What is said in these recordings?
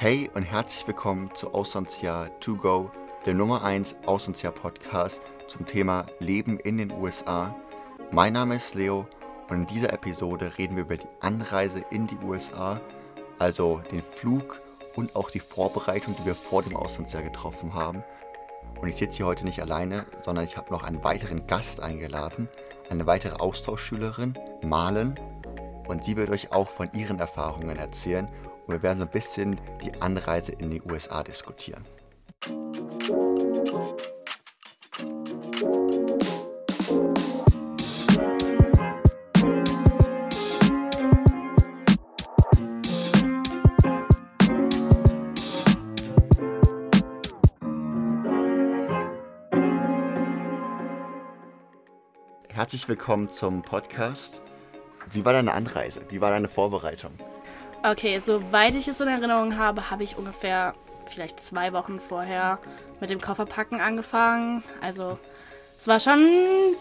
Hey und herzlich willkommen zu Auslandsjahr To Go, der Nummer 1 Auslandsjahr Podcast zum Thema Leben in den USA. Mein Name ist Leo und in dieser Episode reden wir über die Anreise in die USA, also den Flug und auch die Vorbereitung, die wir vor dem Auslandsjahr getroffen haben. Und ich sitze hier heute nicht alleine, sondern ich habe noch einen weiteren Gast eingeladen, eine weitere Austauschschülerin, Malen. Und sie wird euch auch von ihren Erfahrungen erzählen und wir werden so ein bisschen die Anreise in die USA diskutieren. Herzlich willkommen zum Podcast. Wie war deine Anreise? Wie war deine Vorbereitung? Okay, soweit ich es in Erinnerung habe, habe ich ungefähr vielleicht zwei Wochen vorher mit dem Kofferpacken angefangen. Also es war schon ein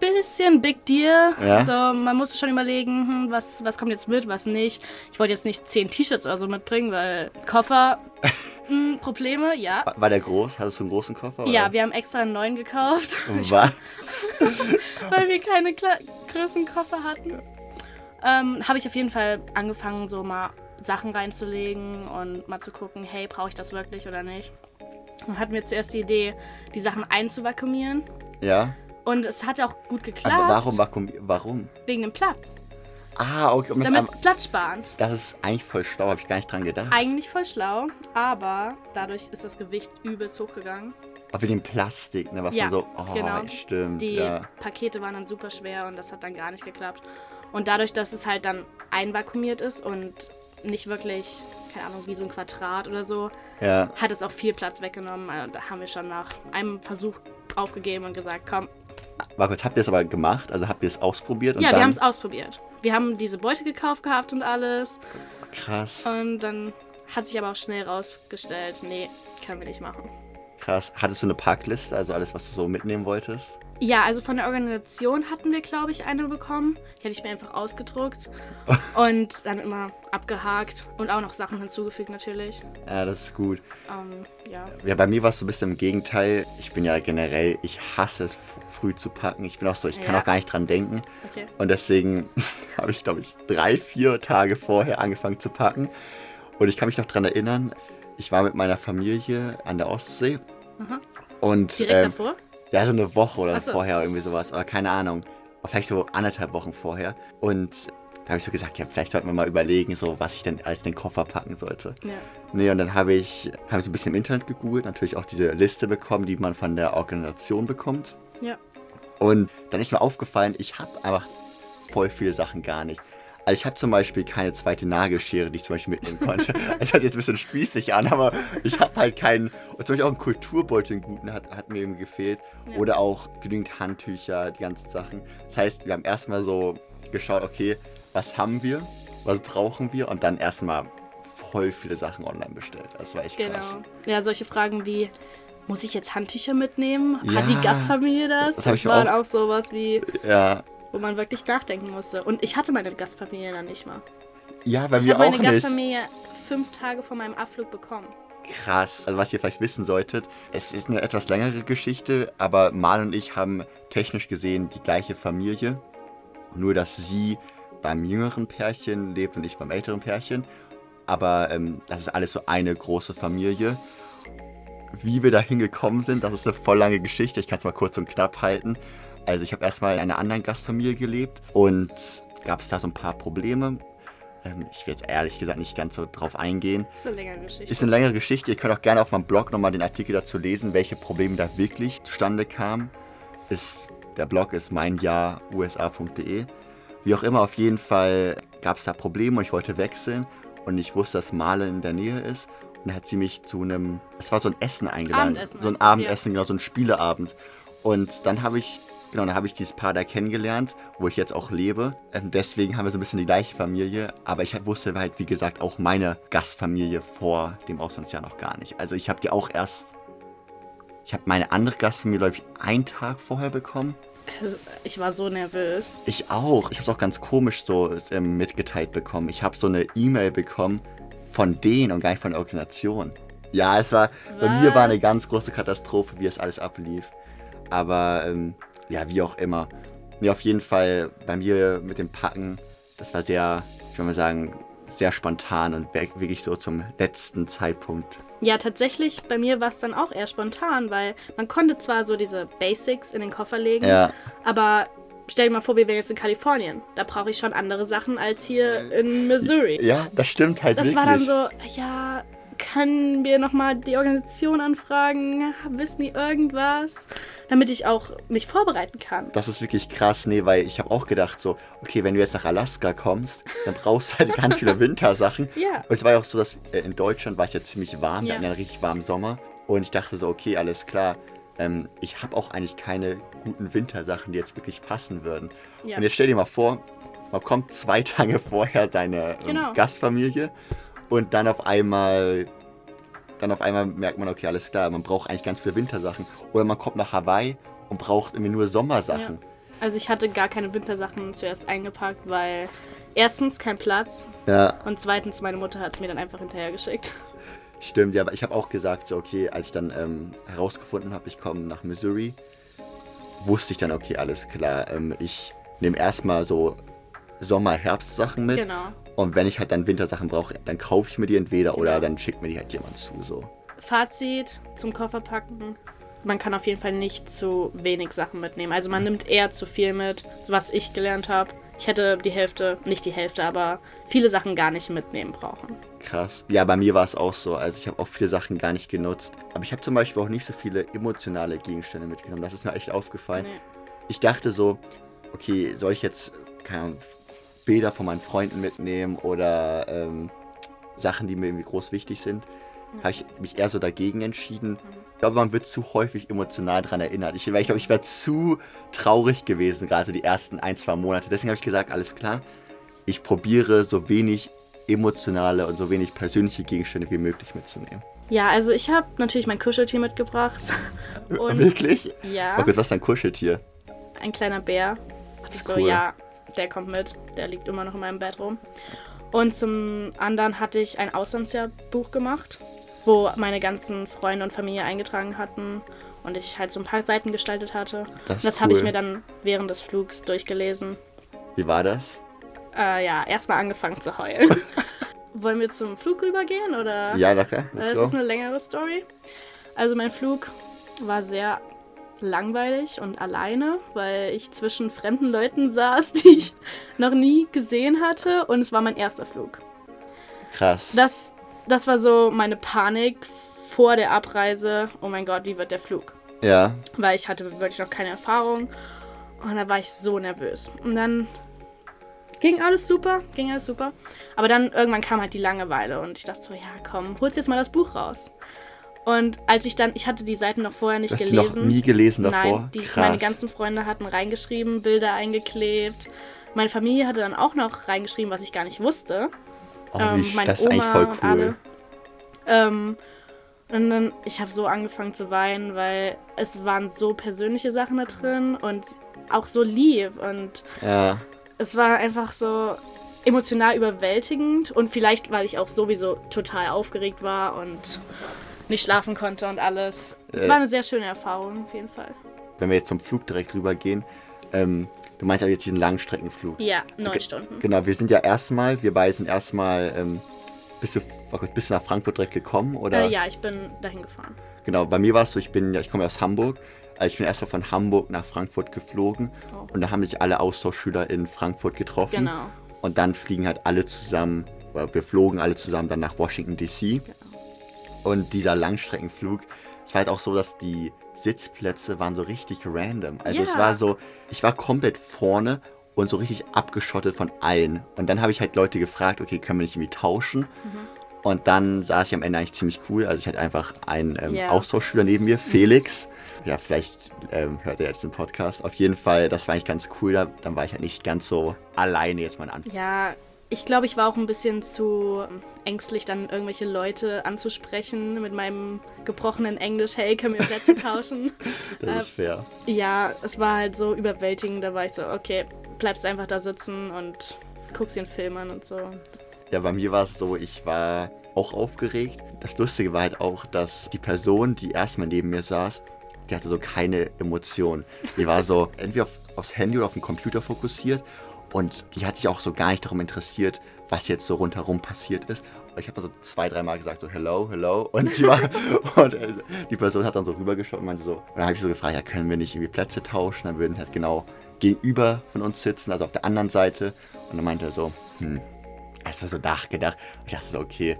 bisschen Big Deal. Ja? Also man musste schon überlegen, hm, was, was kommt jetzt mit, was nicht. Ich wollte jetzt nicht zehn T-Shirts oder so mitbringen, weil Koffer, hm, Probleme, ja. War- War der groß? Hattest du einen großen Koffer? Ja, oder? wir haben extra einen neuen gekauft, Was? weil wir keine Kle größeren Koffer hatten. Ähm, habe ich auf jeden Fall angefangen, so mal Sachen reinzulegen und mal zu gucken, hey, brauche ich das wirklich oder nicht. Dann hatten wir zuerst die Idee, die Sachen einzuvakuumieren. Ja? Und es hat auch gut geklappt. Aber warum, warum? Warum? Wegen dem Platz. Ah, okay. Um das, Damit am- platzsparend. das ist eigentlich voll schlau, habe ich gar nicht dran gedacht. Eigentlich voll schlau, aber dadurch ist das Gewicht übelst hochgegangen. Aber wie den Plastik, ne, was Ja, man so. Oh, genau. stimmt. Die ja. Pakete waren dann super schwer und das hat dann gar nicht geklappt. Und dadurch, dass es halt dann einvakuumiert ist und nicht wirklich, keine Ahnung, wie so ein Quadrat oder so, ja. hat es auch viel Platz weggenommen. Also da haben wir schon nach einem Versuch aufgegeben und gesagt, komm, Warte kurz, habt ihr es aber gemacht? Also habt ihr es ausprobiert? Ja, wir haben es ausprobiert. Wir haben diese Beute gekauft gehabt und alles. Krass, Und dann hat sich aber auch schnell rausgestellt, nee, können wir nicht machen. Krass. Hattest du eine Packliste, also alles, was du so mitnehmen wolltest? Ja, also von der Organisation hatten wir, glaube ich, eine bekommen. Die hatte ich mir einfach ausgedruckt und dann immer abgehakt und auch noch Sachen hinzugefügt natürlich. Ja, das ist gut. Ähm, ja. Ja, bei mir war es so ein bisschen im Gegenteil. Ich bin ja generell, ich hasse es, früh zu packen. Ich bin auch so, ich kann Ja. auch gar nicht dran denken. Okay. Und deswegen habe ich, glaube ich, drei, vier Tage vorher angefangen zu packen. Und ich kann mich noch dran erinnern, ich war mit meiner Familie an der Ostsee. Aha. Und Direkt ähm, davor? ja, so eine Woche oder so. vorher irgendwie sowas, aber keine Ahnung. Vielleicht so anderthalb Wochen vorher. Und da habe ich so gesagt, ja, vielleicht sollten wir mal überlegen, so was ich denn alles in den Koffer packen sollte. Ja. Nee, und dann habe ich, habe ich so ein bisschen im Internet gegoogelt, natürlich auch diese Liste bekommen, die man von der Organisation bekommt. Ja. Und dann ist mir aufgefallen, ich habe einfach voll viele Sachen gar nicht. Also ich habe zum Beispiel keine zweite Nagelschere, die ich zum Beispiel mitnehmen konnte. Das hört sich jetzt ein bisschen spießig an, aber ich habe halt keinen. Und zum Beispiel auch einen Kulturbeutel, einen guten, hat, hat mir eben gefehlt. Ja. Oder auch genügend Handtücher, die ganzen Sachen. Das heißt, wir haben erstmal so geschaut, okay, was haben wir, was brauchen wir und dann erstmal voll viele Sachen online bestellt. Das war echt Genau. krass. Ja, solche Fragen wie, muss ich jetzt Handtücher mitnehmen? Ja. Hat die Gastfamilie das? Das mir waren auch- auch sowas wie, Ja, wo man wirklich nachdenken musste. Und ich hatte meine Gastfamilie dann nicht mal. ja bei ich mir habe meine auch nicht. Gastfamilie fünf Tage vor meinem Abflug bekommen. Krass. Also was ihr vielleicht wissen solltet, es ist eine etwas längere Geschichte, aber Mal und ich haben technisch gesehen die gleiche Familie. Nur dass sie beim jüngeren Pärchen lebt und ich beim älteren Pärchen. Aber ähm, das ist alles so eine große Familie. Wie wir da hingekommen sind, das ist eine voll lange Geschichte. Ich kann es mal kurz und knapp halten. Also ich habe erstmal in einer anderen Gastfamilie gelebt und gab es da so ein paar Probleme. Ähm, ich will jetzt ehrlich gesagt nicht ganz so drauf eingehen. Ist eine längere Geschichte. Ist eine längere Geschichte. Ihr könnt auch gerne auf meinem Blog nochmal den Artikel dazu lesen, welche Probleme da wirklich zustande kamen. Ist, der Blog ist meinjahrusa.de. Wie auch immer, auf jeden Fall gab es da Probleme und ich wollte wechseln und ich wusste, dass Male in der Nähe ist. Und hat sie mich zu einem, es war so ein Essen eingeladen. Abendessen, So ein ja. Abendessen, genau, so ein Spieleabend. Und dann habe ich, genau, dann habe ich dieses Paar da kennengelernt, wo ich jetzt auch lebe. Ähm, deswegen haben wir so ein bisschen die gleiche Familie. Aber ich wusste halt, wie gesagt, auch meine Gastfamilie vor dem Auslandsjahr noch gar nicht. Also ich habe die auch erst, ich habe meine andere Gastfamilie, glaube ich, einen Tag vorher bekommen. Also, Ich war so nervös. Ich auch. Ich habe es auch ganz komisch so ähm, mitgeteilt bekommen. Ich habe so eine E-Mail bekommen von denen und gar nicht von der Organisation. Ja, es war, bei mir war eine Was? ganz große Katastrophe, wie es alles ablief. Aber ähm, ja, wie auch immer. Nee, auf jeden Fall bei mir mit dem Packen, das war sehr, ich würde mal sagen, sehr spontan und wir- wirklich so zum letzten Zeitpunkt. Ja, tatsächlich, bei mir war es dann auch eher spontan, weil man konnte zwar so diese Basics in den Koffer legen, Ja, aber stell dir mal vor, wir wären jetzt in Kalifornien. Da brauche ich schon andere Sachen als hier in Missouri. ja, das stimmt halt Das wirklich. war dann so, ja, können wir nochmal die Organisation anfragen? Wissen die irgendwas? Damit ich auch mich vorbereiten kann. Das ist wirklich krass, nee, weil ich habe auch gedacht so, okay, wenn du jetzt nach Alaska kommst, dann brauchst du halt ganz viele Wintersachen. Ja. Und es war ja auch so, dass äh, in Deutschland war es ja ziemlich warm, wir Ja. hatten ja einen richtig warmen Sommer. Und ich dachte so, okay, alles klar. Ähm, ich habe auch eigentlich keine guten Wintersachen, die jetzt wirklich passen würden. Ja. Und jetzt stell dir mal vor, man kommt zwei Tage vorher seine ähm, Genau. Gastfamilie und dann auf einmal dann auf einmal merkt man, okay, alles klar, man braucht eigentlich ganz viele Wintersachen. Oder man kommt nach Hawaii und braucht irgendwie nur Sommersachen. Also ich hatte gar keine Wintersachen zuerst eingepackt, weil erstens kein Platz Ja, und zweitens meine Mutter hat es mir dann einfach hinterhergeschickt. stimmt. Ja, aber ich habe auch gesagt, so, okay, als ich dann ähm, herausgefunden habe, ich komme nach Missouri, wusste ich dann, okay, alles klar. Ähm, ich nehme erstmal so Sommer-Herbst-Sachen mit. Genau. Und wenn ich halt dann Wintersachen brauche, dann kaufe ich mir die entweder oder Genau. dann schickt mir die halt jemand zu. So. Fazit zum Kofferpacken. Man kann auf jeden Fall nicht zu wenig Sachen mitnehmen. Also man nimmt eher zu viel mit, was ich gelernt habe. Ich hätte die Hälfte, nicht die Hälfte, aber viele Sachen gar nicht mitnehmen brauchen. Krass. Ja, bei mir war es auch so. Also ich habe auch viele Sachen gar nicht genutzt. Aber ich habe zum Beispiel auch nicht so viele emotionale Gegenstände mitgenommen. Das ist mir echt aufgefallen. Nee. Ich dachte so, okay, soll ich jetzt keine Ahnung, Bilder von meinen Freunden mitnehmen oder ähm, Sachen, die mir irgendwie groß wichtig sind? Habe ich mich eher so dagegen entschieden. Ich glaube, man wird zu häufig emotional daran erinnert. Ich, ich glaube, ich wäre zu traurig gewesen, gerade so die ersten ein, zwei Monate. Deswegen habe ich gesagt, alles klar, ich probiere so wenig emotionale und so wenig persönliche Gegenstände wie möglich mitzunehmen. Ja, also ich habe natürlich mein Kuscheltier mitgebracht. Und Wirklich? ja, Oh Gott, was ist dein Kuscheltier? ein kleiner Bär. Das Ich ist so, cool. ja, der kommt mit. Der liegt immer noch in meinem Bett rum. Und zum anderen hatte ich ein Auslandsjahrbuch gemacht, wo meine ganzen Freunde und Familie eingetragen hatten und ich halt so ein paar Seiten gestaltet hatte. Das das habe ich cool. mir dann während des Flugs durchgelesen. Wie war das? Äh, ja, erstmal angefangen zu heulen. Wollen wir zum Flug übergehen oder? Ja, danke. Let's Das go. ist eine längere Story. Also mein Flug war sehr langweilig und alleine, weil ich zwischen fremden Leuten saß, die ich noch nie gesehen hatte und es war mein erster Flug. Krass. Das, das war so meine Panik vor der Abreise. Oh mein Gott, wie wird der Flug? Ja. Weil ich hatte wirklich noch keine Erfahrung und da war ich so nervös. Und dann ging alles super, ging alles super. Aber dann irgendwann kam halt die Langeweile und ich dachte so, ja komm, holst jetzt mal das Buch raus. Und als ich dann, ich hatte die Seiten noch vorher nicht Hast du gelesen. noch nie gelesen davor? Nein, die, Krass. meine ganzen Freunde hatten reingeschrieben, Bilder eingeklebt. Meine Familie hatte dann auch noch reingeschrieben, was ich gar nicht wusste. oh, ähm, wie, meine das ist eigentlich Oma voll und cool. Ähm, und dann, ich habe so angefangen zu weinen, weil es waren so persönliche Sachen da drin und auch so lieb. Und Ja. es war einfach so emotional überwältigend und vielleicht, weil ich auch sowieso total aufgeregt war und nicht schlafen konnte und alles. Es Äh. war eine sehr schöne Erfahrung, auf jeden Fall. Wenn wir jetzt zum Flug direkt rübergehen, ähm, du meinst aber jetzt diesen Langstreckenflug. Ja, neun Okay, Stunden. Genau, wir sind ja erstmal, wir beide sind erstmal, ähm, bist du, kurz, bist du nach Frankfurt direkt gekommen? Oder? Äh, ja, ich bin dahin gefahren. Genau, bei mir war es so, ich bin ja, ich komme ja aus Hamburg. Also ich bin erstmal von Hamburg nach Frankfurt geflogen Oh. und da haben sich alle Austauschschüler in Frankfurt getroffen. Genau. Und dann fliegen halt alle zusammen, wir flogen alle zusammen dann nach Washington DC. Genau. Und dieser Langstreckenflug, es war halt auch so, dass die Sitzplätze waren so richtig random. Also es Ja. war so, ich war komplett vorne und so richtig abgeschottet von allen. Und dann habe ich halt Leute gefragt, okay, können wir nicht irgendwie tauschen? Mhm. Und dann saß ich am Ende eigentlich ziemlich cool. Also ich hatte einfach einen ähm, Ja. Austauschschüler neben mir, Felix. Ja, vielleicht ähm, hört er jetzt den Podcast. Auf jeden Fall, das war eigentlich ganz cool. Da, dann war ich halt nicht ganz so alleine jetzt mal an. Ja, ich glaube, ich war auch ein bisschen zu ängstlich, dann irgendwelche Leute anzusprechen mit meinem gebrochenen Englisch. Hey, können wir Plätze tauschen? Das Äh, ist fair. ja, es war halt so überwältigend. Da war ich so, okay, bleibst einfach da sitzen und guckst einen Film an und so. Ja, bei mir war es so, ich war auch aufgeregt. Das Lustige war halt auch, dass die Person, die erstmal neben mir saß, die hatte so keine Emotionen. Die war so entweder auf, aufs Handy oder auf den Computer fokussiert und die hat sich auch so gar nicht darum interessiert, was jetzt so rundherum passiert ist. Und ich habe so zwei, dreimal gesagt, so hello, hello. Und die, war, und äh, die Person hat dann so rübergeschaut und meinte so, und dann habe ich so gefragt, ja, können wir nicht irgendwie Plätze tauschen? Dann würden halt genau gegenüber von uns sitzen, also auf der anderen Seite. Und dann meinte er so, hm, das war so nachgedacht. Und ich dachte so, okay,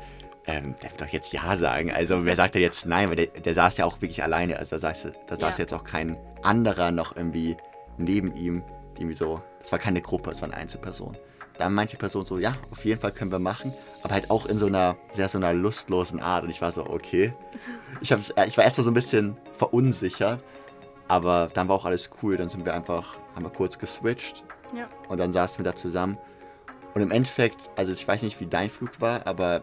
ähm, der wird doch jetzt Ja sagen. Also wer sagt denn jetzt Nein? Weil der, der saß ja auch wirklich alleine. Also da saß, da saß Ja. jetzt auch kein anderer noch irgendwie neben ihm. Die irgendwie so, das war keine Gruppe, es war eine Einzelperson. Dann meinte die Person so, ja, auf jeden Fall können wir machen. Aber halt auch in so einer sehr so einer lustlosen Art. Und ich war so, okay. Ich, hab's, äh, ich war erstmal so ein bisschen verunsichert. Aber dann war auch alles cool. Dann sind wir einfach, haben wir kurz geswitcht. Ja. Und dann saßen wir da zusammen. Und im Endeffekt, also ich weiß nicht, wie dein Flug war, aber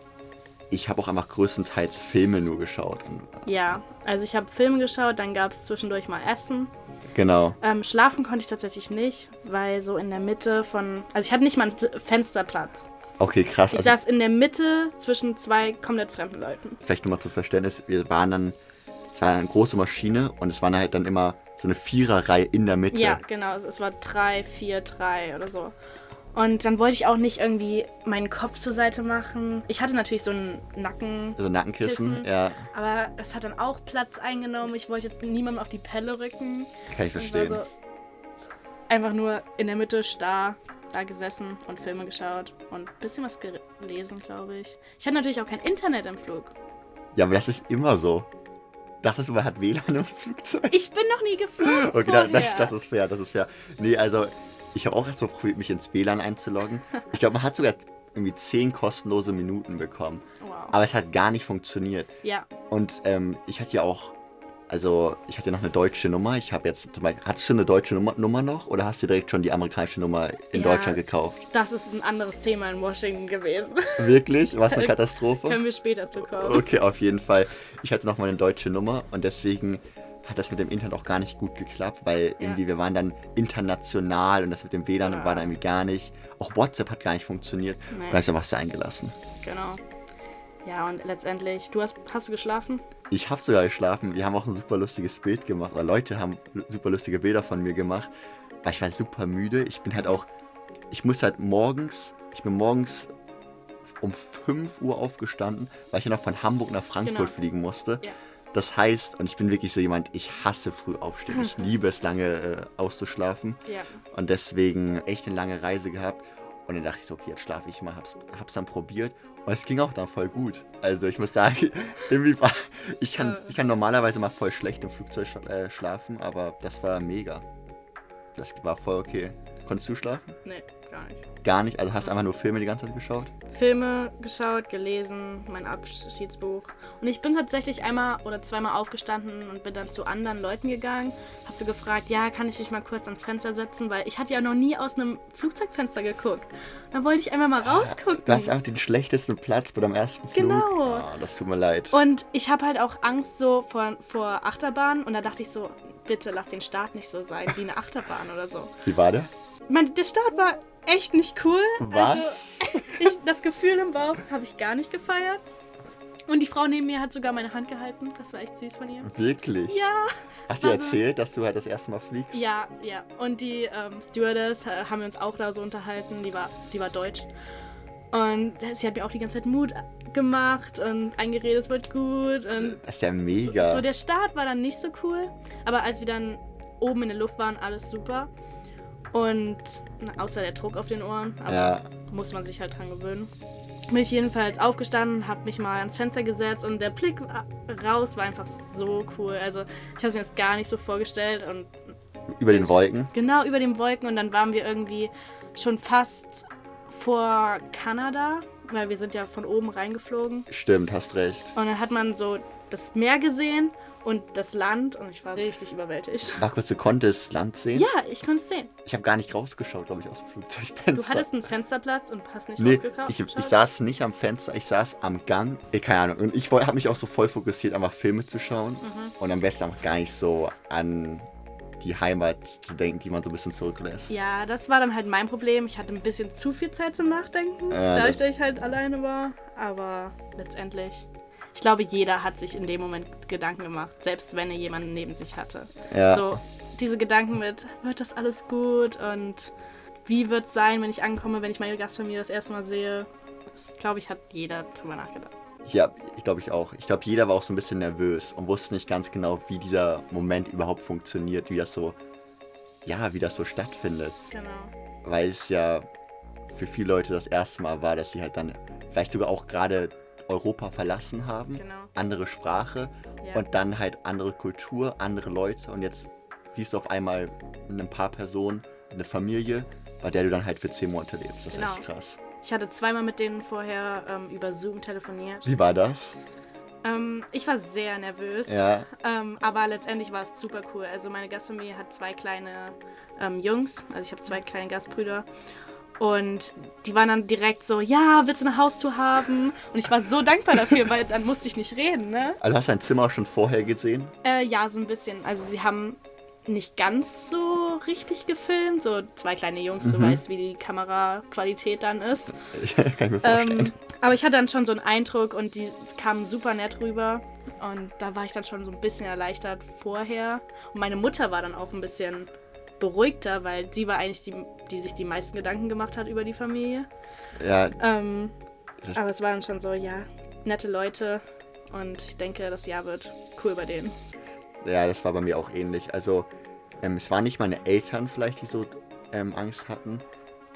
ich habe auch einfach größtenteils Filme nur geschaut. Und, Ja, also ich habe Filme geschaut, dann gab es zwischendurch mal Essen. Genau. Ähm, schlafen konnte ich tatsächlich nicht, weil so in der Mitte von. Also ich hatte nicht mal einen Fensterplatz. Okay, krass. Ich Also saß in der Mitte zwischen zwei komplett fremden Leuten. vielleicht nochmal zum Verständnis, wir waren dann, es war eine große Maschine und es waren halt dann immer so eine Viererreihe in der Mitte. Ja, genau. Es war drei, vier, drei oder so. Und dann wollte ich auch nicht irgendwie meinen Kopf zur Seite machen. Ich hatte natürlich so einen Nacken, Also Nackenkissen, Kissen. ja, aber das hat dann auch Platz eingenommen. Ich wollte jetzt niemandem auf die Pelle rücken. kann ich Ich verstehen. war so einfach nur in der Mitte starr da gesessen und Filme geschaut und ein bisschen was gelesen, glaube ich. Ich hatte natürlich auch kein Internet im Flug. Ja, aber das ist immer so. Das ist, man hat WLAN im Flugzeug. Ich bin noch nie geflogen. Okay, da, das, das ist fair, das ist fair. Nee, also ich habe auch erstmal probiert, mich ins WLAN einzuloggen. Ich glaube, man hat sogar irgendwie 10 kostenlose Minuten bekommen. Wow. Aber es hat gar nicht funktioniert. Ja, Und ähm, ich hatte ja auch, also ich hatte noch eine deutsche Nummer. Ich habe jetzt zum Beispiel, hattest du eine deutsche Nummer, Nummer noch oder hast du direkt schon die amerikanische Nummer in Ja. Deutschland gekauft? das ist ein anderes Thema in Washington gewesen. Wirklich? War es eine Katastrophe? Können wir später zu kommen. Okay, auf jeden Fall. Ich hatte noch mal eine deutsche Nummer und deswegen hat das mit dem Internet auch gar nicht gut geklappt, weil irgendwie wir waren dann international und das mit dem WLAN Ja. war dann irgendwie gar nicht. Auch WhatsApp hat gar nicht funktioniert. Nee. Und da ist einfach sein gelassen. Genau. Ja, und letztendlich, du hast, hast du geschlafen? Ich habe sogar geschlafen. Wir haben auch ein super lustiges Bild gemacht. Oder Leute haben super lustige Bilder von mir gemacht. Weil ich war super müde. Ich bin halt auch. Ich muss halt morgens. Ich bin morgens um 5 Uhr aufgestanden, weil ich ja noch von Hamburg nach Frankfurt Genau. fliegen musste. Ja. Das heißt, und ich bin wirklich so jemand, ich hasse früh aufstehen. Ich liebe es, lange äh, auszuschlafen. Ja. Und deswegen echt eine lange Reise gehabt. Und dann dachte ich so, okay, jetzt schlafe ich mal. Hab's, hab's dann probiert. Und es ging auch dann voll gut. Also ich muss sagen, irgendwie war. Ich kann, ich kann normalerweise mal voll schlecht im Flugzeug äh, schlafen, aber das war mega. Das war voll okay. Konntest du schlafen? Nee, gar nicht. Gar nicht. Also hast du einfach nur Filme die ganze Zeit geschaut? Filme geschaut, gelesen, mein Abschiedsbuch. Und ich bin tatsächlich einmal oder zweimal aufgestanden und bin dann zu anderen Leuten gegangen. Hab so gefragt, ja, kann ich mich mal kurz ans Fenster setzen? Weil ich hatte ja noch nie aus einem Flugzeugfenster geguckt. Dann wollte ich einfach mal rausgucken. Du hast einfach den schlechtesten Platz bei deinem ersten Flug. Genau. Ah, das tut mir leid. Und ich habe halt auch Angst so vor, vor Achterbahn. Und da dachte ich so, bitte lass den Start nicht so sein wie eine Achterbahn oder so. Wie war der? Ich meine, der Start war echt nicht cool. Was? Also, ich, das Gefühl im Bauch habe ich gar nicht gefeiert. Und die Frau neben mir hat sogar meine Hand gehalten. Das war echt süß von ihr. Wirklich? Ja. Hast du Also- erzählt, dass du halt das erste Mal fliegst? Ja, ja. Und die ähm, Stewardess äh, haben wir uns auch da so unterhalten. Die war, die war deutsch. Und sie hat mir auch die ganze Zeit Mut gemacht und eingeredet, es wird gut. Und Das ist ja mega. So, der Start war dann nicht so cool, aber als wir dann oben in der Luft waren, alles super. Und na, außer der Druck auf den Ohren, aber Ja. muss man sich halt dran gewöhnen. Bin ich jedenfalls aufgestanden, habe mich mal ans Fenster gesetzt und der Blick raus war einfach so cool. Also ich habe es mir jetzt gar nicht so vorgestellt und Über den Wolken. genau über den Wolken und dann waren wir irgendwie schon fast vor Kanada, weil wir sind ja von oben reingeflogen. Stimmt, hast recht. Und dann hat man so das Meer gesehen und das Land und ich war richtig überwältigt. War kurz, du konntest Land sehen? Ja, ich konnte es sehen. Ich habe gar nicht rausgeschaut, glaube ich, aus dem Du Flugzeugfenster. hattest einen Fensterplatz und hast nicht Nee, rausgekauft. ich, ich saß nicht am Fenster, ich saß am Gang. Eh, keine Ahnung. Und ich habe mich auch so voll fokussiert, einfach Filme zu schauen. Mhm. Und am besten einfach gar nicht so an die Heimat zu denken, die man so ein bisschen zurücklässt. Ja, das war dann halt mein Problem. Ich hatte ein bisschen zu viel Zeit zum Nachdenken, Ja, dadurch, das- dass ich halt alleine war. Aber letztendlich, ich glaube, jeder hat sich in dem Moment Gedanken gemacht, selbst wenn er jemanden neben sich hatte. Ja. So, diese Gedanken mit, wird das alles gut und wie wird es sein, wenn ich ankomme, wenn ich meine Gastfamilie das erste Mal sehe. Das, glaube ich, hat jeder drüber nachgedacht. Ja, ich glaube ich auch. Ich glaube, jeder war auch so ein bisschen nervös und wusste nicht ganz genau, wie dieser Moment überhaupt funktioniert, wie das so, ja, wie das so stattfindet. Genau. Weil es ja für viele Leute das erste Mal war, dass sie halt dann vielleicht sogar auch gerade Europa verlassen haben, Genau. andere Sprache Ja. und dann halt andere Kultur, andere Leute und jetzt siehst du auf einmal ein paar Personen, eine Familie, bei der du dann halt für zehn Monate lebst. Das ist Genau. echt krass. Ich hatte zweimal mit denen vorher ähm, über Zoom telefoniert. Wie war das? Ähm, ich war sehr nervös. Ja, Ähm, aber letztendlich war es super cool. Also meine Gastfamilie hat zwei kleine ähm, Jungs, also ich habe zwei kleine Gastbrüder. Und die waren dann direkt so, ja, willst du eine Haustour haben? Und ich war so dankbar dafür, weil dann musste ich nicht reden, ne? also hast du dein Zimmer schon vorher gesehen? Äh, ja, so ein bisschen. Also sie haben nicht ganz so richtig gefilmt. So zwei kleine Jungs, du weißt, wie die Kameraqualität dann ist. Kann ich mir vorstellen. Ähm, aber ich hatte dann schon so einen Eindruck und die kamen super nett rüber. Und da war ich dann schon so ein bisschen erleichtert vorher. Und meine Mutter war dann auch ein bisschen beruhigter, weil sie war eigentlich die, die sich die meisten Gedanken gemacht hat über die Familie. ja, Ähm, aber es war dann schon so, ja, nette Leute. Und ich denke, das Jahr wird cool bei denen. Ja, das war bei mir auch ähnlich. Also, ähm, es waren nicht meine Eltern vielleicht, die so ähm, Angst hatten.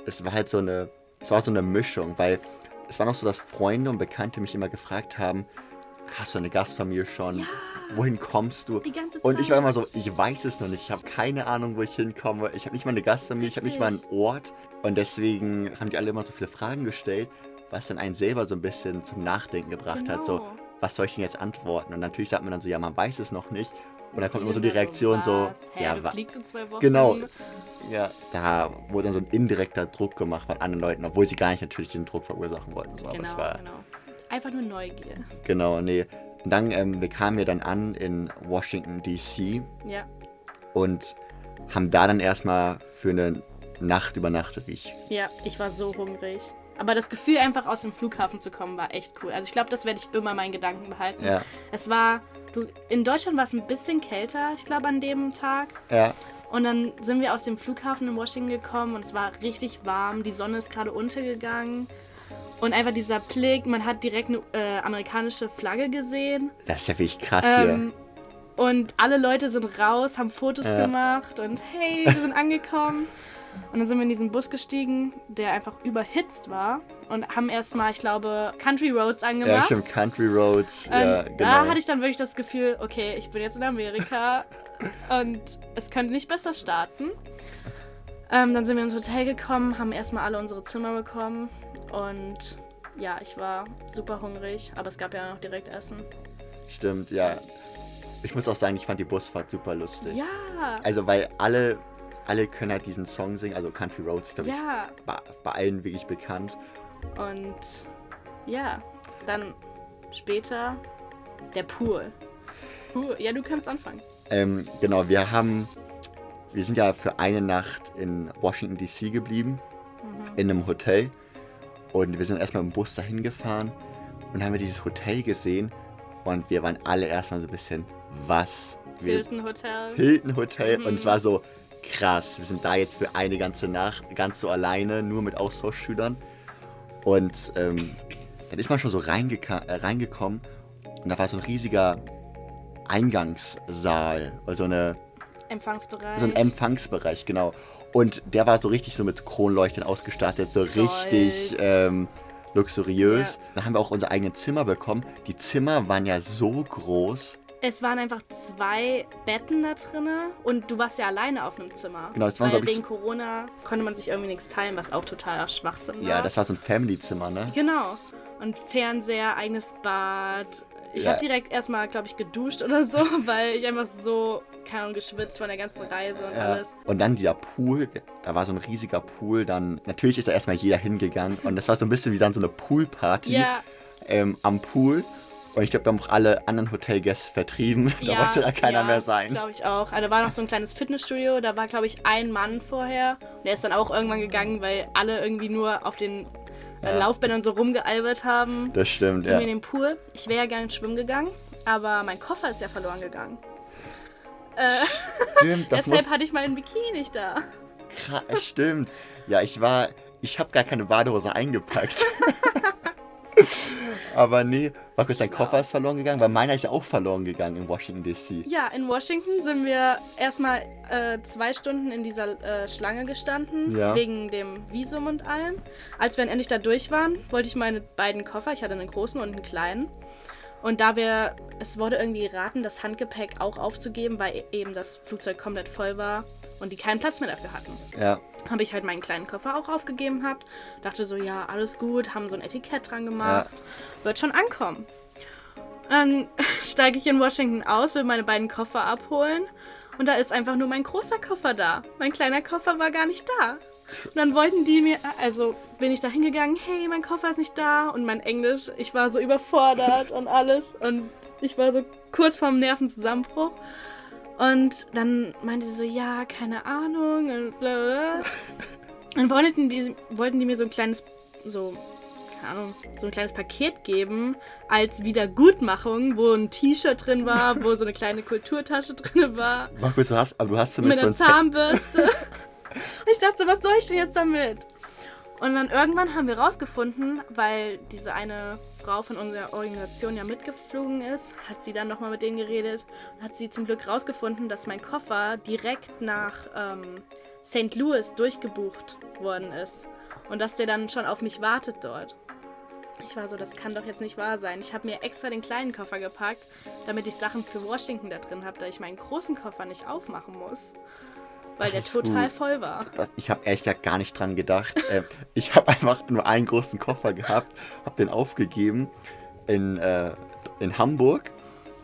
Es war halt so eine, es war so eine Mischung, weil es war noch so, dass Freunde und Bekannte mich immer gefragt haben, hast du eine Gastfamilie schon? Wohin kommst du? Und ich war immer so, ich weiß es noch nicht. Ich habe keine Ahnung, wo ich hinkomme. Ich habe nicht mal eine Gastfamilie, ich habe nicht mal einen Ort. Und deswegen haben die alle immer so viele Fragen gestellt, was dann einen selber so ein bisschen zum Nachdenken gebracht hat. So, Genau. was soll ich denn jetzt antworten? Und natürlich sagt man dann so, ja, man weiß es noch nicht. Und dann kommt immer so die dann Reaktion so, was? Hä, ja, du fliegst in zwei Wochen. genau. Ja, da wurde dann so ein indirekter Druck gemacht von anderen Leuten, obwohl sie gar nicht natürlich den Druck verursachen wollten. So. Aber Genau, es war, genau. Einfach nur Neugier. genau, nee. Und dann, ähm, wir kamen ja dann an in Washington, D.C. Ja. und haben da dann erstmal für eine Nacht übernachtet. Ich. Ja, ich war so hungrig. Aber das Gefühl, einfach aus dem Flughafen zu kommen, war echt cool. Also ich glaube, das werde ich immer in meinen Gedanken behalten. Ja, Es war, du, in Deutschland war es ein bisschen kälter, ich glaube, an dem Tag. ja, Und dann sind wir aus dem Flughafen in Washington gekommen und es war richtig warm. Die Sonne ist gerade untergegangen. Und einfach dieser Blick, man hat direkt eine äh, amerikanische Flagge gesehen. das ist ja wirklich krass Ähm, und alle Leute sind raus, haben Fotos Ja. gemacht und hey, wir sind angekommen. Und dann sind wir in diesen Bus gestiegen, der einfach überhitzt war. Und haben erstmal, ich glaube, Country Roads hier. Ja, angemacht. stimmt, Country Roads. Und ja, Da genau. hatte ich dann wirklich das Gefühl, okay, ich bin jetzt in Amerika und es könnte nicht besser starten. Ähm, dann sind wir ins Hotel gekommen, haben erstmal alle unsere Zimmer bekommen und ja, ich war super hungrig, aber es gab ja noch direkt Essen. Stimmt, ja. Ich muss auch sagen, ich fand die Busfahrt super lustig. Ja, Also, weil alle, alle können halt diesen Song singen, also Country Roads, ich glaube, ja. bei, bei allen wirklich bekannt. Und ja, dann später der Pool. Pool. Ja, du kannst anfangen. Ähm, genau, wir haben, wir sind ja für eine Nacht in Washington DC geblieben, in einem Hotel. Und wir sind erstmal im Bus dahin gefahren und haben wir dieses Hotel gesehen. Und wir waren alle erstmal so ein bisschen, was? Wir, Hilton Hotel. Hilton Hotel. Und Mhm. es war so krass. Wir sind da jetzt für eine ganze Nacht, ganz so alleine, nur mit Austauschschülern. Und ähm, dann ist man schon so äh, reingekommen und da war so ein riesiger Eingangssaal, also eine, Empfangsbereich. so ein Empfangsbereich, genau. Und der war so richtig so mit Kronleuchtern ausgestattet, so richtig Gold. ähm, luxuriös. Ja. Dann haben wir auch unser eigenes Zimmer bekommen. Die Zimmer waren ja so groß. Es waren einfach zwei Betten da drinne und du warst ja alleine auf einem Zimmer. Genau, es waren, Weil ich, wegen Corona konnte man sich irgendwie nichts teilen, was auch totaler Schwachsinn war. Ja, das war so ein Family-Zimmer, ne? Genau. Und Fernseher, eigenes Bad. Ich Ja. habe direkt erstmal, glaube ich, geduscht oder so, weil ich einfach so, keine Ahnung, geschwitzt von der ganzen Reise und Ja. alles. Und dann dieser Pool, da war so ein riesiger Pool, dann, natürlich ist da erstmal jeder hingegangen und das war so ein bisschen wie dann so eine Poolparty Ja, ähm, am Pool. Und ich glaube, wir haben auch alle anderen Hotelgäste vertrieben. da wollte da keiner ja, mehr sein. glaube ich auch. Also, da war noch so ein kleines Fitnessstudio, da war, glaube ich, ein Mann vorher. Und der ist dann auch irgendwann gegangen, weil alle irgendwie nur auf den äh, Ja. Laufbändern so rumgealbert haben. Das stimmt, Sind ja. wir in den Pool. Ich wäre ja gerne schwimmen gegangen, aber mein Koffer ist ja verloren gegangen. Äh, Stimmt, das deshalb muss, hatte ich meinen Bikini nicht da. Kra- stimmt. Ja, ich war, ich habe gar keine Badehose eingepackt. Aber nee, war kurz, dein. Koffer ist verloren gegangen, weil meiner ist ja auch verloren gegangen in Washington DC. Ja, in Washington sind wir erstmal äh, zwei Stunden in dieser äh, Schlange gestanden, Ja. wegen dem Visum und allem. Als wir dann endlich da durch waren, wollte ich meine beiden Koffer, ich hatte einen großen und einen kleinen. Und da wir, es wurde irgendwie geraten, das Handgepäck auch aufzugeben, weil eben das Flugzeug komplett voll war und die keinen Platz mehr dafür hatten. Ja, habe ich halt meinen kleinen Koffer auch aufgegeben gehabt. Dachte so, ja, alles gut, haben so ein Etikett dran gemacht. Wird schon ankommen. Dann steige ich in Washington aus, will meine beiden Koffer abholen. Und da ist einfach nur mein großer Koffer da. Mein kleiner Koffer war gar nicht da. Und dann wollten die mir, also bin ich da hingegangen, hey, mein Koffer ist nicht da. Und mein Englisch, ich war so überfordert und alles. Und ich war so kurz vorm Nervenzusammenbruch. Und dann meinte sie so, ja, keine Ahnung und bla bla. Dann wollten die, wollten die mir so ein kleines, so, keine Ahnung, so ein kleines Paket geben als Wiedergutmachung, wo ein T-Shirt drin war, wo so eine kleine Kulturtasche drin war, Markus, du hast, aber du hast mit zumindest so einer ein. Zahnbürste. Ich dachte, so, was soll ich denn jetzt damit? Und dann irgendwann haben wir rausgefunden, weil diese eine Frau von unserer Organisation ja mitgeflogen ist, hat sie dann nochmal mit denen geredet und hat sie zum Glück rausgefunden, dass mein Koffer direkt nach ähm, St. Louis durchgebucht worden ist. Und dass der dann schon auf mich wartet dort. Ich war so, das kann doch jetzt nicht wahr sein. Ich habe mir extra den kleinen Koffer gepackt, damit ich Sachen für Washington da drin habe, da ich meinen großen Koffer nicht aufmachen muss. Weil der total voll war. Das- Ich habe ehrlich gesagt gar nicht dran gedacht. ähm, ich habe einfach nur einen großen Koffer gehabt, habe den aufgegeben in, äh, in Hamburg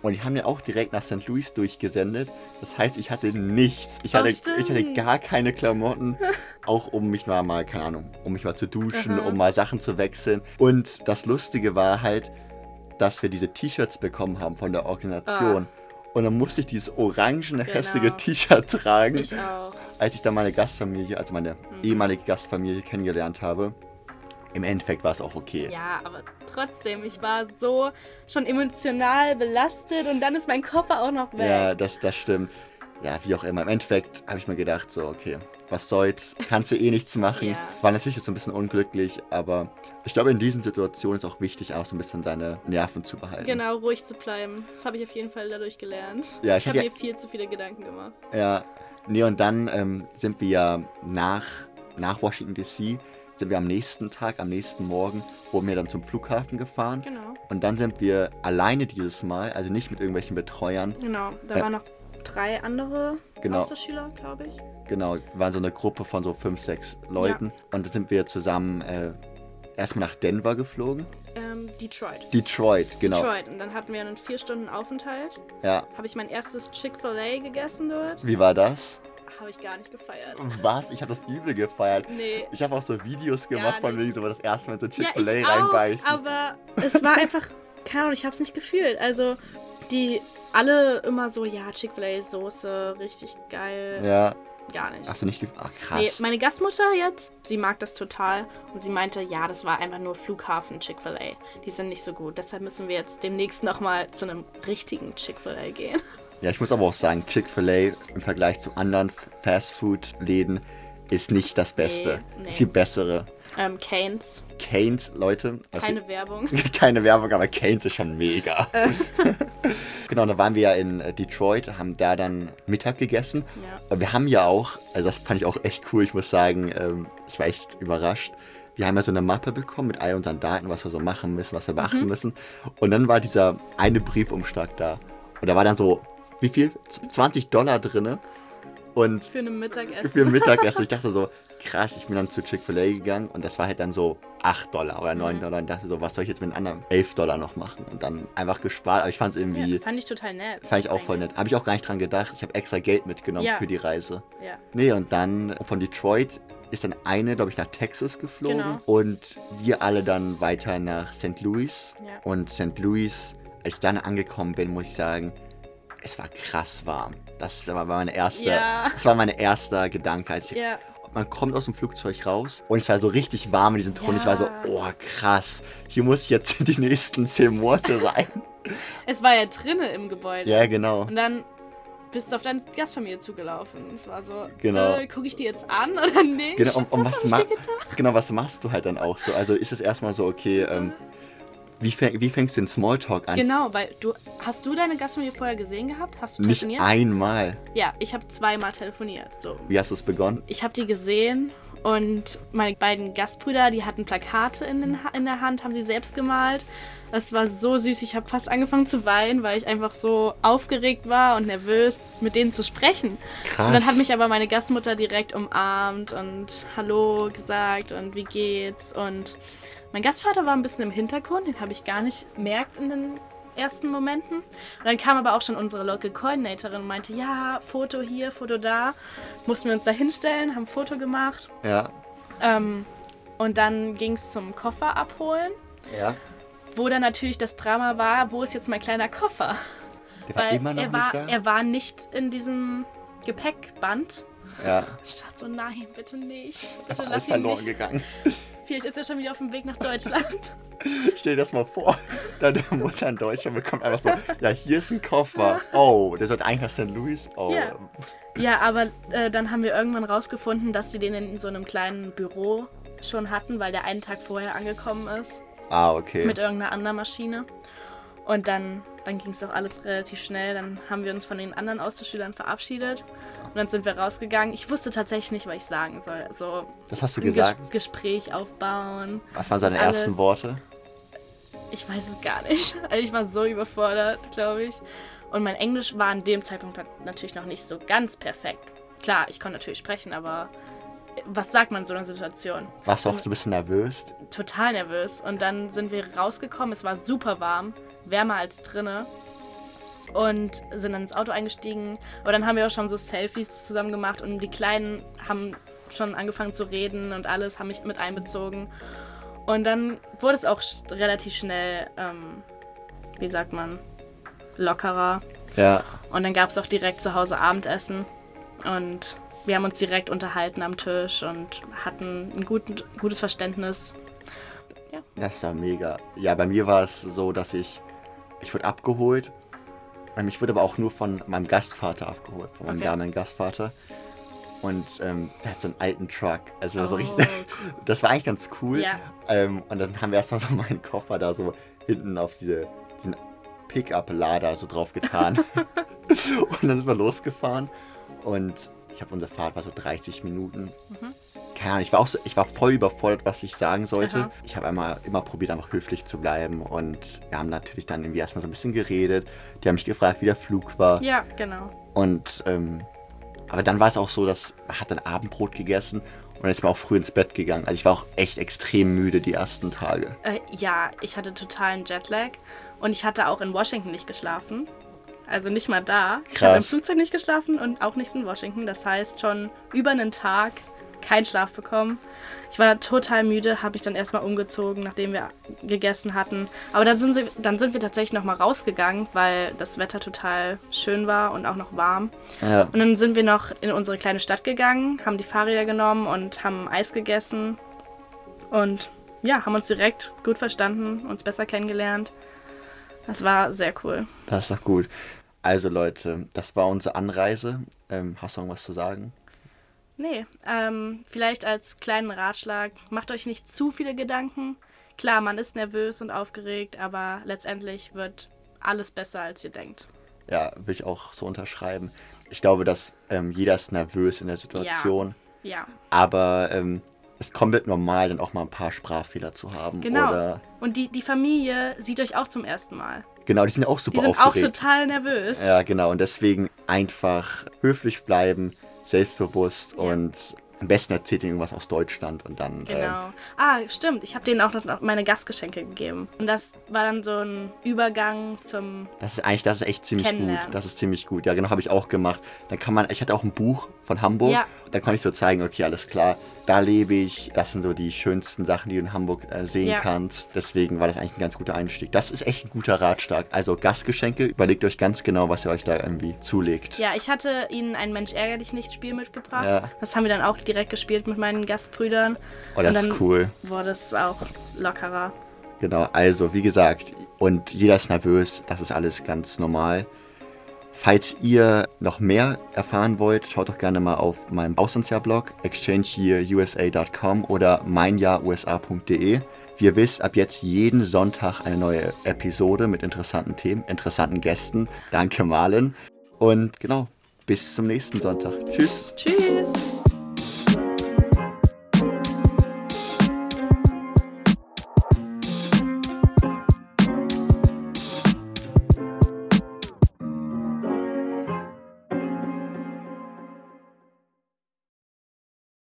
und die haben mir auch direkt nach St. Louis durchgesendet. Das heißt, ich hatte nichts. Ich Oh, hatte, ich hatte gar keine Klamotten, auch um mich mal, mal, keine Ahnung, um mich mal zu duschen, Aha. um mal Sachen zu wechseln. Und das Lustige war halt, dass wir diese T-Shirts bekommen haben von der Organisation. Und dann musste ich dieses orangene, Genau. hässliche T-Shirt tragen Ich auch. als ich dann meine Gastfamilie, also meine Mhm. ehemalige Gastfamilie kennengelernt habe, im Endeffekt war es auch okay. Ja, aber trotzdem, ich war so schon emotional belastet und dann ist mein Koffer auch noch weg. Ja, das, das stimmt. Ja, wie auch immer. Im Endeffekt habe ich mir gedacht, so, okay, was soll's, kannst du eh nichts machen. Ja. War natürlich jetzt ein bisschen unglücklich, aber ich glaube, in diesen Situationen ist auch wichtig, auch so ein bisschen deine Nerven zu behalten. Genau, ruhig zu bleiben. Das habe ich auf jeden Fall dadurch gelernt. Ja, ich ich habe mir viel zu viele Gedanken gemacht. Ja, nee, und dann ähm, sind wir ja nach, nach Washington DC, sind wir am nächsten Tag, am nächsten Morgen, wurden wir dann zum Flughafen gefahren. Genau. Und dann sind wir alleine dieses Mal, also nicht mit irgendwelchen Betreuern. Genau, da Ja. waren noch drei andere Genau. Austauschschüler, glaube ich. Genau, wir waren so eine Gruppe von so fünf, sechs Leuten. Und dann sind wir zusammen äh, erstmal nach Denver geflogen. Ähm, Detroit. Detroit, genau. Detroit. Und dann hatten wir einen vier Stunden Aufenthalt. Ja, Habe ich mein erstes Chick-fil-A gegessen dort. wie war das? Habe ich gar nicht gefeiert. Was? Ich habe das übel gefeiert. Nee. Ich habe auch so Videos gemacht von wegen so das erste Mal so Ja, Chick-fil-A auch, reinbeißen. aber es war einfach, keine Ahnung, ich habe es nicht gefühlt. Also, die alle immer so, ja, Chick-fil-A-Soße, richtig geil. ja, Gar nicht. hast du nicht gefühlt? Ach, krass. Nee, meine Gastmutter jetzt, sie mag das total und sie meinte, ja, das war einfach nur Flughafen Chick-fil-A. Die sind nicht so gut. Deshalb müssen wir jetzt demnächst nochmal zu einem richtigen Chick-fil-A gehen. Ja, ich muss aber auch sagen, Chick-fil-A im Vergleich zu anderen Fast-Food-Läden ist nicht das Beste. Nee, nee. Es gibt bessere. Ähm, Canes, Canes, Leute. keine Werbung. Keine Werbung, aber Canes ist schon mega. genau, da waren wir ja in äh, Detroit, haben da dann Mittag gegessen. Ja. Wir haben ja auch, also das fand ich auch echt cool, ich muss sagen, ähm, ich war echt überrascht. Wir haben ja so eine Mappe bekommen mit all unseren Daten, was wir so machen müssen, was wir beachten Mhm. müssen. Und dann war dieser eine Briefumschlag da. Und da war dann so, wie viel? 20 Dollar drinne. Und Für ein Mittagessen. für Mittagessen. Ich dachte so, krass, ich bin dann zu Chick-fil-A gegangen und das war halt dann so 8 Dollar oder 9 Mhm. Dollar und dachte so, was soll ich jetzt mit den anderen 11 Dollar noch machen? Und dann einfach gespart, aber ich fand es irgendwie, ja, fand ich total nett. fand ich auch voll nett. Habe ich auch gar nicht dran gedacht. Ich habe extra Geld mitgenommen Ja. für die Reise. Ja. Nee, und dann von Detroit ist dann eine, glaube ich, nach Texas geflogen Genau. und wir alle dann weiter nach St. Louis. Ja. Und St. Louis Als ich dann angekommen bin, muss ich sagen, es war krass warm. Das war mein erster, Ja. das war mein erster Gedanke. Als ich, Ja. Man kommt aus dem Flugzeug raus und es war so richtig warm in diesem Ton. Ich war so, Ja. oh krass, hier muss ich jetzt die nächsten zehn Monate sein. Es war ja drinnen im Gebäude. ja, genau. Und dann bist du auf deine Gastfamilie zugelaufen. Es war so, Genau. äh, gucke ich die jetzt an oder nicht? Genau, und, und was, ma genau, was machst du halt dann auch so? Also ist es erstmal so, okay, ähm, wie, fäng wie fängst du den Smalltalk an? Genau, weil du hast du deine Gastfamilie vorher gesehen gehabt? Hast du Nicht telefoniert? einmal. Ja, ich habe zweimal telefoniert. So, Wie hast du es begonnen? ich habe die gesehen und meine beiden Gastbrüder, die hatten Plakate in, den, in der Hand, haben sie selbst gemalt. Das war so süß. Ich habe fast angefangen zu weinen, weil ich einfach so aufgeregt war und nervös, mit denen zu sprechen. Krass. Und dann hat mich aber meine Gastmutter direkt umarmt und Hallo gesagt und wie geht's. Und mein Gastvater war ein bisschen im Hintergrund, den habe ich gar nicht merkt in den ersten Momenten. Und dann kam aber auch schon unsere Local Coordinatorin und meinte, ja, Foto hier, Foto da. Mussten wir uns da hinstellen, haben ein Foto gemacht. ja, Ähm, und dann ging es zum Koffer abholen, ja. wo dann natürlich das Drama war, wo ist jetzt mein kleiner Koffer? Der war Weil immer noch er, war, nicht da? er war nicht in diesem Gepäckband. ja, Ich dachte so, nein, bitte nicht. Bitte alles lass ihn verloren nicht. gegangen. Vielleicht ist er schon wieder auf dem Weg nach Deutschland. Stell dir das mal vor, deine Mutter in Deutschland bekommt einfach so, ja, hier ist ein Koffer. Oh, der sollte eigentlich nach St. Louis. Oh, Ja. ja, aber äh, dann haben wir irgendwann rausgefunden, dass sie den in so einem kleinen Büro schon hatten, weil der einen Tag vorher angekommen ist. ah, okay. Mit irgendeiner anderen Maschine. Und dann, dann ging es auch alles relativ schnell. Dann haben wir uns von den anderen Austauschschülern verabschiedet. Und dann sind wir rausgegangen. Ich wusste tatsächlich nicht, was ich sagen soll. Also Was hast du ein Ges gesagt? Gespräch aufbauen. Was waren seine alles. ersten Worte? Ich weiß es gar nicht. Also ich war so überfordert, glaube ich. Und mein Englisch war an dem Zeitpunkt natürlich noch nicht so ganz perfekt. Klar, ich konnte natürlich sprechen, aber was sagt man in so einer Situation? Warst du auch so ein bisschen nervös? Total nervös. Und dann sind wir rausgekommen. Es war super warm, wärmer als drinne. Und sind dann ins Auto eingestiegen. Aber dann haben wir auch schon so Selfies zusammen gemacht und die Kleinen haben schon angefangen zu reden und alles, haben mich mit einbezogen. Und dann wurde es auch relativ schnell, ähm, wie sagt man, lockerer. Ja. Und dann gab es auch direkt zu Hause Abendessen. Und wir haben uns direkt unterhalten am Tisch und hatten ein guten, gutes Verständnis. Das war mega. Ja, bei mir war es so, dass ich, ich wurde abgeholt. Ähm, Ich wurde aber auch nur von meinem Gastvater abgeholt, von meinem Okay. damaligen Gastvater. Und ähm, der hat so einen alten Truck. Also so Oh, richtig. Das war eigentlich ganz cool. Ja. Ähm, und dann haben wir erstmal so meinen Koffer da so hinten auf diese, diesen Pickup-Lader so drauf getan. und dann sind wir losgefahren. Und ich habe unsere Fahrt war so 30 Minuten. Mhm. Keine Ahnung, ich war auch so, ich war voll überfordert, was ich sagen sollte. Aha. Ich habe einmal immer probiert, einfach höflich zu bleiben. Und wir haben natürlich dann irgendwie erstmal so ein bisschen geredet. Die haben mich gefragt, wie der Flug war. Ja, genau. Und ähm, aber dann war es auch so, dass man hat dann Abendbrot gegessen und dann ist man auch früh ins Bett gegangen. Also ich war auch echt extrem müde die ersten Tage. Äh, ja, ich hatte totalen Jetlag und ich hatte auch in Washington nicht geschlafen. Also nicht mal da. Ich habe im Krass. Flugzeug nicht geschlafen und auch nicht in Washington. Das heißt schon über einen Tag keinen Schlaf bekommen. Ich war total müde, habe mich dann erstmal umgezogen, nachdem wir gegessen hatten. Aber dann sind, sie, dann sind wir tatsächlich nochmal rausgegangen, weil das Wetter total schön war und auch noch warm. Ja, Und dann sind wir noch in unsere kleine Stadt gegangen, haben die Fahrräder genommen und haben Eis gegessen. Und ja, haben uns direkt gut verstanden, uns besser kennengelernt. Das war sehr cool. das ist doch gut. Also Leute, das war unsere Anreise. Ähm, hast du noch was zu sagen? Nee, ähm, vielleicht als kleinen Ratschlag, macht euch nicht zu viele Gedanken. Klar, man ist nervös und aufgeregt, aber letztendlich wird alles besser, als ihr denkt. Ja, will ich auch so unterschreiben. Ich glaube, dass ähm, jeder ist nervös in der Situation, Ja, aber ähm, es ist komplett normal, dann auch mal ein paar Sprachfehler zu haben. genau. Und die, die Familie sieht euch auch zum ersten Mal. genau, die sind ja auch super Die sind auch aufgeregt. total nervös. Ja, genau. Und deswegen einfach höflich bleiben, selbstbewusst Ja. und am besten erzählt ihnen irgendwas aus Deutschland und dann. Ähm, Genau. Ah, stimmt. Ich habe denen auch noch meine Gastgeschenke gegeben. Und das war dann so ein Übergang zum. das ist eigentlich, das ist echt ziemlich gut. Das ist ziemlich gut. Ja, genau, habe ich auch gemacht. Dann kann man, ich hatte auch ein Buch von Hamburg. Ja. Da konnte ich so zeigen, okay, alles klar, da lebe ich. Das sind so die schönsten Sachen, die du in Hamburg äh, sehen Ja. kannst. Deswegen war das eigentlich ein ganz guter Einstieg. Das ist echt ein guter Ratschlag. Also Gastgeschenke, überlegt euch ganz genau, was ihr euch da irgendwie zulegt. Ja, ich hatte ihnen ein Mensch ärger dich nicht Spiel mitgebracht. Ja. Das haben wir dann auch direkt gespielt mit meinen Gastbrüdern. Oh, das ist cool. Wurde es auch lockerer. Genau, also wie gesagt, und jeder ist nervös, das ist alles ganz normal. Falls ihr noch mehr erfahren wollt, schaut doch gerne mal auf meinem Auslandsjahr-Blog exchangeyearusa.com oder meinjahrusa.de. Wie ihr wisst, ab jetzt jeden Sonntag eine neue Episode mit interessanten Themen, interessanten Gästen. Danke, Malen. Und genau, bis zum nächsten Sonntag. Tschüss. Tschüss.